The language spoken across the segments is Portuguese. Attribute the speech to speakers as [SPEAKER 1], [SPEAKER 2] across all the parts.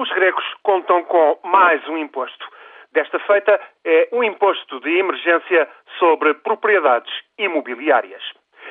[SPEAKER 1] Os gregos contam com mais um imposto. Desta feita é um imposto de emergência sobre propriedades imobiliárias.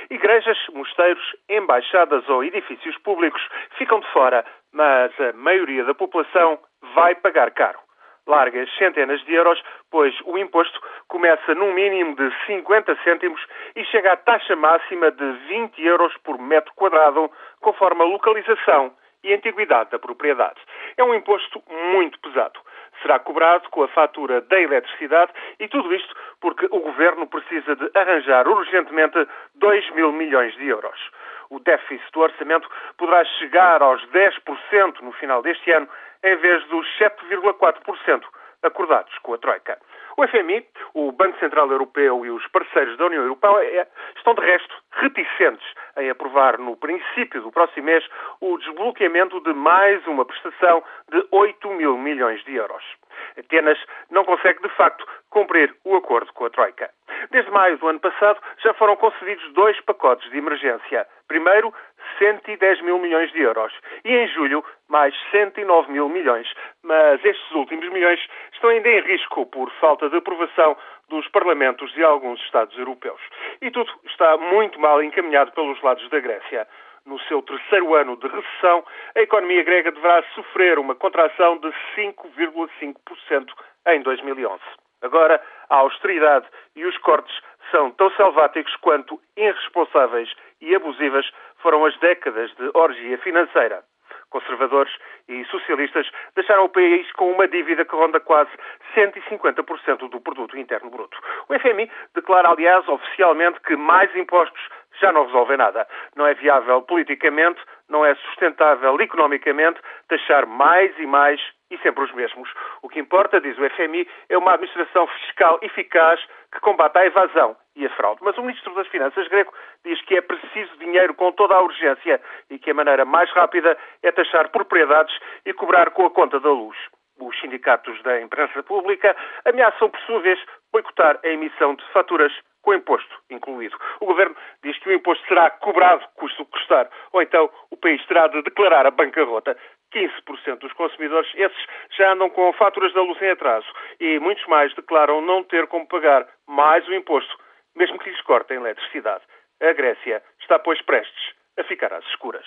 [SPEAKER 1] Igrejas, mosteiros, embaixadas ou edifícios públicos ficam de fora, mas a maioria da população vai pagar caro. Largas centenas de euros, pois o imposto começa num mínimo de 50 cêntimos e chega à taxa máxima de 20 euros por metro quadrado, conforme a localização e antiguidade da propriedade. É um imposto muito pesado. Será cobrado com a fatura da eletricidade e tudo isto porque o governo precisa de arranjar urgentemente 2 mil milhões de euros. O déficit do orçamento poderá chegar aos 10% no final deste ano, em vez dos 7,4% acordados com a Troika. O FMI, o Banco Central Europeu e os parceiros da União Europeia estão, de resto, reticentes em aprovar no princípio do próximo mês o desbloqueamento de mais uma prestação de 8 mil milhões de euros. Atenas não consegue, de facto, cumprir o acordo com a Troika. Desde maio do ano passado já foram concedidos dois pacotes de emergência. Primeiro, 110 mil milhões de euros e em julho mais 109 mil milhões. Mas estes últimos milhões estão ainda em risco por falta de aprovação dos parlamentos de alguns Estados europeus. E tudo está muito mal encaminhado pelos lados da Grécia. No seu terceiro ano de recessão, a economia grega deverá sofrer uma contração de 5,5% em 2011. Agora, a austeridade e os cortes são tão selváticos quanto irresponsáveis e abusivas foram as décadas de orgia financeira. Conservadores e socialistas deixaram o país com uma dívida que ronda quase 150% do produto interno bruto. O FMI declara, aliás, oficialmente que mais impostos já não resolvem nada. Não é viável politicamente, não é sustentável economicamente taxar mais e mais e sempre os mesmos. O que importa, diz o FMI, é uma administração fiscal eficaz que combata a evasão e a fraude. Mas o Ministro das Finanças grego diz que é preciso dinheiro com toda a urgência e que a maneira mais rápida é taxar propriedades e cobrar com a conta da luz. Os sindicatos da imprensa pública ameaçam, por sua vez, boicotar a emissão de faturas com imposto incluído. O Governo diz que o imposto será cobrado, custo custar, ou então o país terá de declarar a bancarrota. 15% dos consumidores, esses já andam com faturas da luz em atraso e muitos mais declaram não ter como pagar mais o imposto, mesmo que lhes cortem eletricidade. A Grécia está, pois, prestes a ficar às escuras.